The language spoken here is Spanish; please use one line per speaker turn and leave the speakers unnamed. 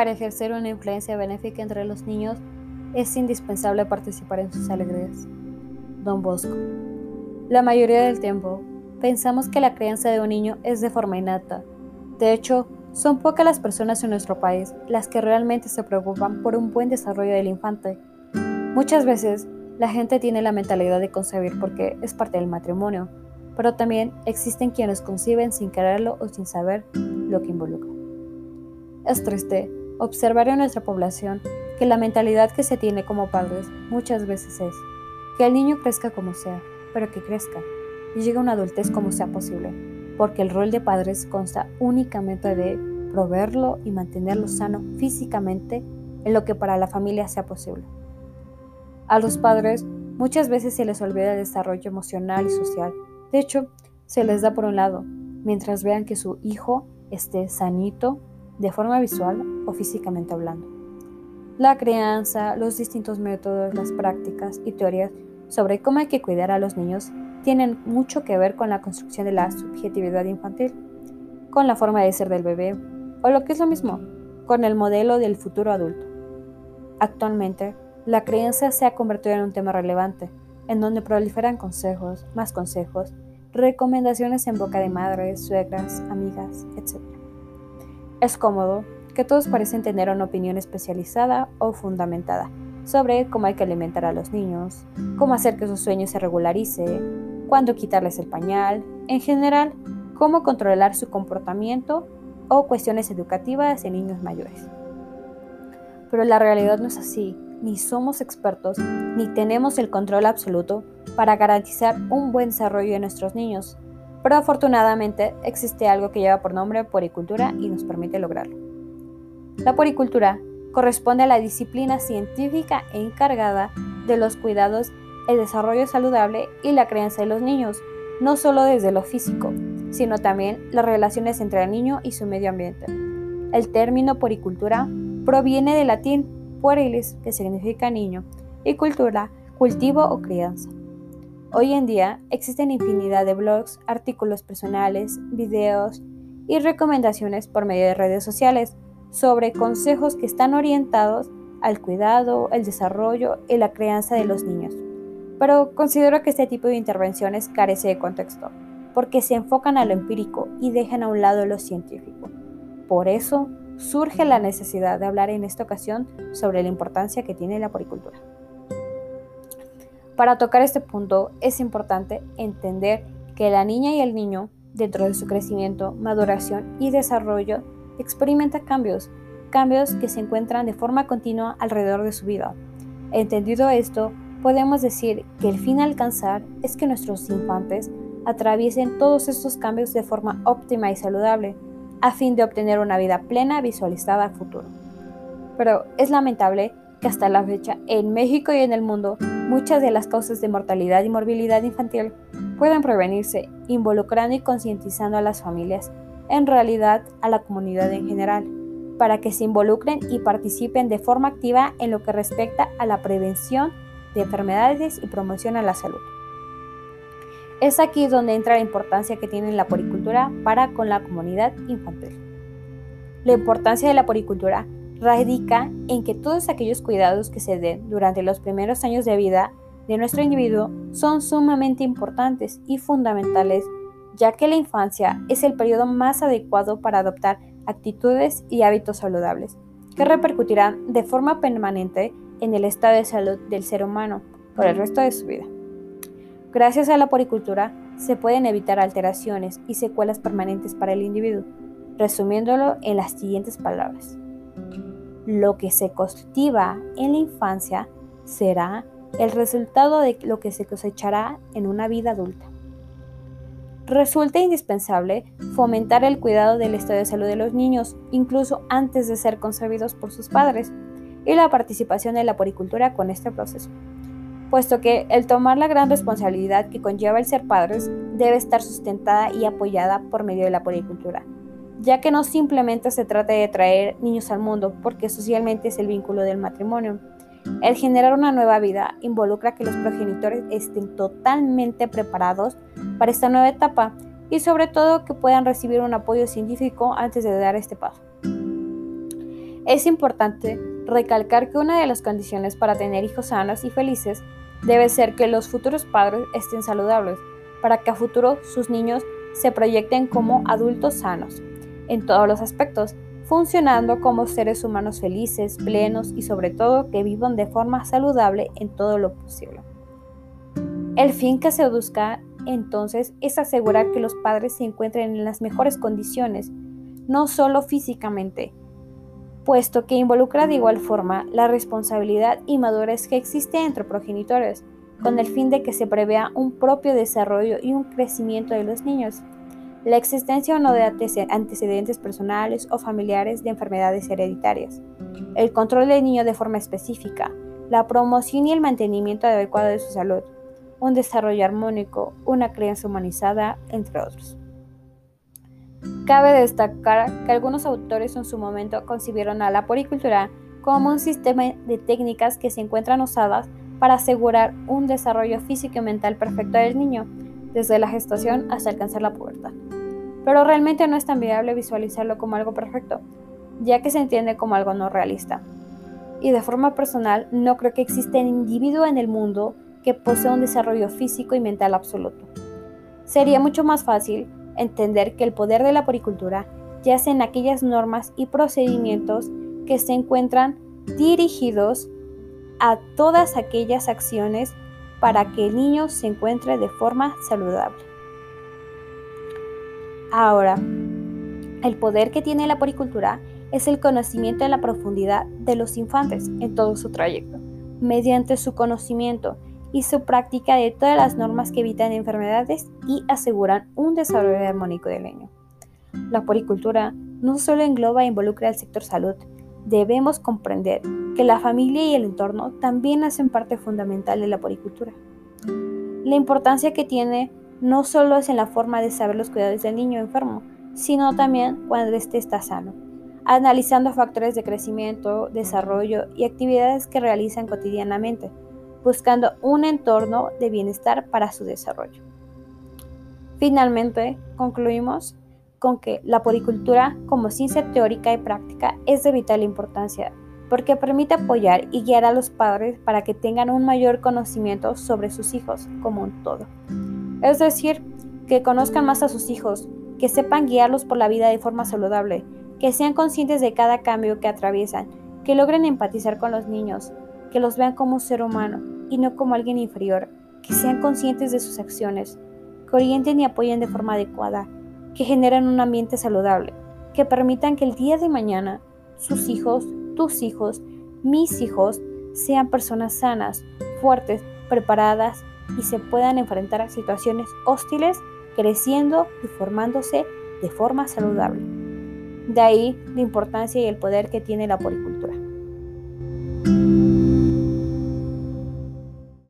para ejercer una influencia benéfica entre los niños es indispensable participar en sus alegrías. Don Bosco. La mayoría del tiempo pensamos que la crianza de un niño es de forma innata. De hecho, son pocas las personas en nuestro país las que realmente se preocupan por un buen desarrollo del infante. Muchas veces la gente tiene la mentalidad de concebir porque es parte del matrimonio, pero también existen quienes conciben sin quererlo o sin saber lo que involucra. Es triste observar en nuestra población que la mentalidad que se tiene como padres muchas veces es que el niño crezca como sea, pero que crezca y llegue a una adultez como sea posible porque el rol de padres consta únicamente de proveerlo y mantenerlo sano físicamente en lo que para la familia sea posible. A los padres muchas veces se les olvida el desarrollo emocional y social. De hecho, se les da por un lado, mientras vean que su hijo esté sanito de forma visual o físicamente hablando. La crianza, los distintos métodos, las prácticas y teorías sobre cómo hay que cuidar a los niños tienen mucho que ver con la construcción de la subjetividad infantil, con la forma de ser del bebé, o lo que es lo mismo, con el modelo del futuro adulto. Actualmente, la creencia se ha convertido en un tema relevante, en donde proliferan consejos, más consejos, recomendaciones en boca de madres, suegras, amigas, etc. Es cómodo que todos parecen tener una opinión especializada o fundamentada sobre cómo hay que alimentar a los niños, cómo hacer que sus sueños se regularice, cuándo quitarles el pañal, en general, cómo controlar su comportamiento o cuestiones educativas en niños mayores. Pero la realidad no es así, ni somos expertos, ni tenemos el control absoluto para garantizar un buen desarrollo de nuestros niños. Pero afortunadamente existe algo que lleva por nombre poricultura y nos permite lograrlo. La poricultura corresponde a la disciplina científica encargada de los cuidados el desarrollo saludable y la crianza de los niños, no solo desde lo físico, sino también las relaciones entre el niño y su medio ambiente. El término poricultura proviene del latín puerilis, que significa niño, y cultura, cultivo o crianza. Hoy en día existen infinidad de blogs, artículos personales, videos y recomendaciones por medio de redes sociales sobre consejos que están orientados al cuidado, el desarrollo y la crianza de los niños pero considero que este tipo de intervenciones carece de contexto, porque se enfocan a lo empírico y dejan a un lado lo científico. Por eso surge la necesidad de hablar en esta ocasión sobre la importancia que tiene la poricultura. Para tocar este punto es importante entender que la niña y el niño, dentro de su crecimiento, maduración y desarrollo, experimenta cambios, cambios que se encuentran de forma continua alrededor de su vida. Entendido esto, podemos decir que el fin a alcanzar es que nuestros infantes atraviesen todos estos cambios de forma óptima y saludable, a fin de obtener una vida plena visualizada a futuro. Pero es lamentable que hasta la fecha en México y en el mundo muchas de las causas de mortalidad y morbilidad infantil puedan prevenirse involucrando y concientizando a las familias, en realidad a la comunidad en general, para que se involucren y participen de forma activa en lo que respecta a la prevención de enfermedades y promoción a la salud. Es aquí donde entra la importancia que tiene la poricultura para con la comunidad infantil. La importancia de la poricultura radica en que todos aquellos cuidados que se den durante los primeros años de vida de nuestro individuo son sumamente importantes y fundamentales, ya que la infancia es el periodo más adecuado para adoptar actitudes y hábitos saludables, que repercutirán de forma permanente en el estado de salud del ser humano por el resto de su vida. Gracias a la poricultura se pueden evitar alteraciones y secuelas permanentes para el individuo, resumiéndolo en las siguientes palabras. Lo que se cultiva en la infancia será el resultado de lo que se cosechará en una vida adulta. Resulta indispensable fomentar el cuidado del estado de salud de los niños, incluso antes de ser concebidos por sus padres, y la participación de la poricultura con este proceso, puesto que el tomar la gran responsabilidad que conlleva el ser padres debe estar sustentada y apoyada por medio de la poricultura, ya que no simplemente se trata de traer niños al mundo, porque socialmente es el vínculo del matrimonio. El generar una nueva vida involucra que los progenitores estén totalmente preparados para esta nueva etapa y sobre todo que puedan recibir un apoyo científico antes de dar este paso. Es importante recalcar que una de las condiciones para tener hijos sanos y felices debe ser que los futuros padres estén saludables, para que a futuro sus niños se proyecten como adultos sanos, en todos los aspectos, funcionando como seres humanos felices, plenos y sobre todo que vivan de forma saludable en todo lo posible. El fin que se busca entonces es asegurar que los padres se encuentren en las mejores condiciones, no solo físicamente, puesto que involucra de igual forma la responsabilidad y madurez que existe entre progenitores, con el fin de que se prevea un propio desarrollo y un crecimiento de los niños. La existencia o no de antecedentes personales o familiares de enfermedades hereditarias. El control del niño de forma específica. La promoción y el mantenimiento adecuado de su salud. Un desarrollo armónico, una crianza humanizada, entre otros. Cabe destacar que algunos autores en su momento concibieron a la poricultura como un sistema de técnicas que se encuentran usadas para asegurar un desarrollo físico y mental perfecto del niño, desde la gestación hasta alcanzar la pubertad. Pero realmente no es tan viable visualizarlo como algo perfecto, ya que se entiende como algo no realista. Y de forma personal, no creo que exista un individuo en el mundo que posea un desarrollo físico y mental absoluto. Sería mucho más fácil entender que el poder de la poricultura yace en aquellas normas y procedimientos que se encuentran dirigidos a todas aquellas acciones para que el niño se encuentre de forma saludable. Ahora, el poder que tiene la poricultura es el conocimiento de la profundidad de los infantes en todo su trayecto, mediante su conocimiento y su práctica de todas las normas que evitan enfermedades y aseguran un desarrollo armónico del niño. La poricultura no solo engloba e involucra al sector salud, debemos comprender que la familia y el entorno también hacen parte fundamental de la poricultura. La importancia que tiene no solo es en la forma de saber los cuidados del niño enfermo, sino también cuando éste está sano, analizando factores de crecimiento, desarrollo y actividades que realizan cotidianamente, buscando un entorno de bienestar para su desarrollo. Finalmente, concluimos con que la poricultura como ciencia teórica y práctica es de vital importancia porque permite apoyar y guiar a los padres para que tengan un mayor conocimiento sobre sus hijos como un todo. Es decir, que conozcan más a sus hijos, que sepan guiarlos por la vida de forma saludable, que sean conscientes de cada cambio que atraviesan, que logren empatizar con los niños, que los vean como un ser humano y no como alguien inferior, que sean conscientes de sus acciones, que orienten y apoyen de forma adecuada, que generen un ambiente saludable, que permitan que el día de mañana sus hijos, tus hijos, mis hijos sean personas sanas, fuertes, preparadas y se puedan enfrentar a situaciones hostiles creciendo y formándose de forma saludable. De ahí la importancia y el poder que tiene la poricultura.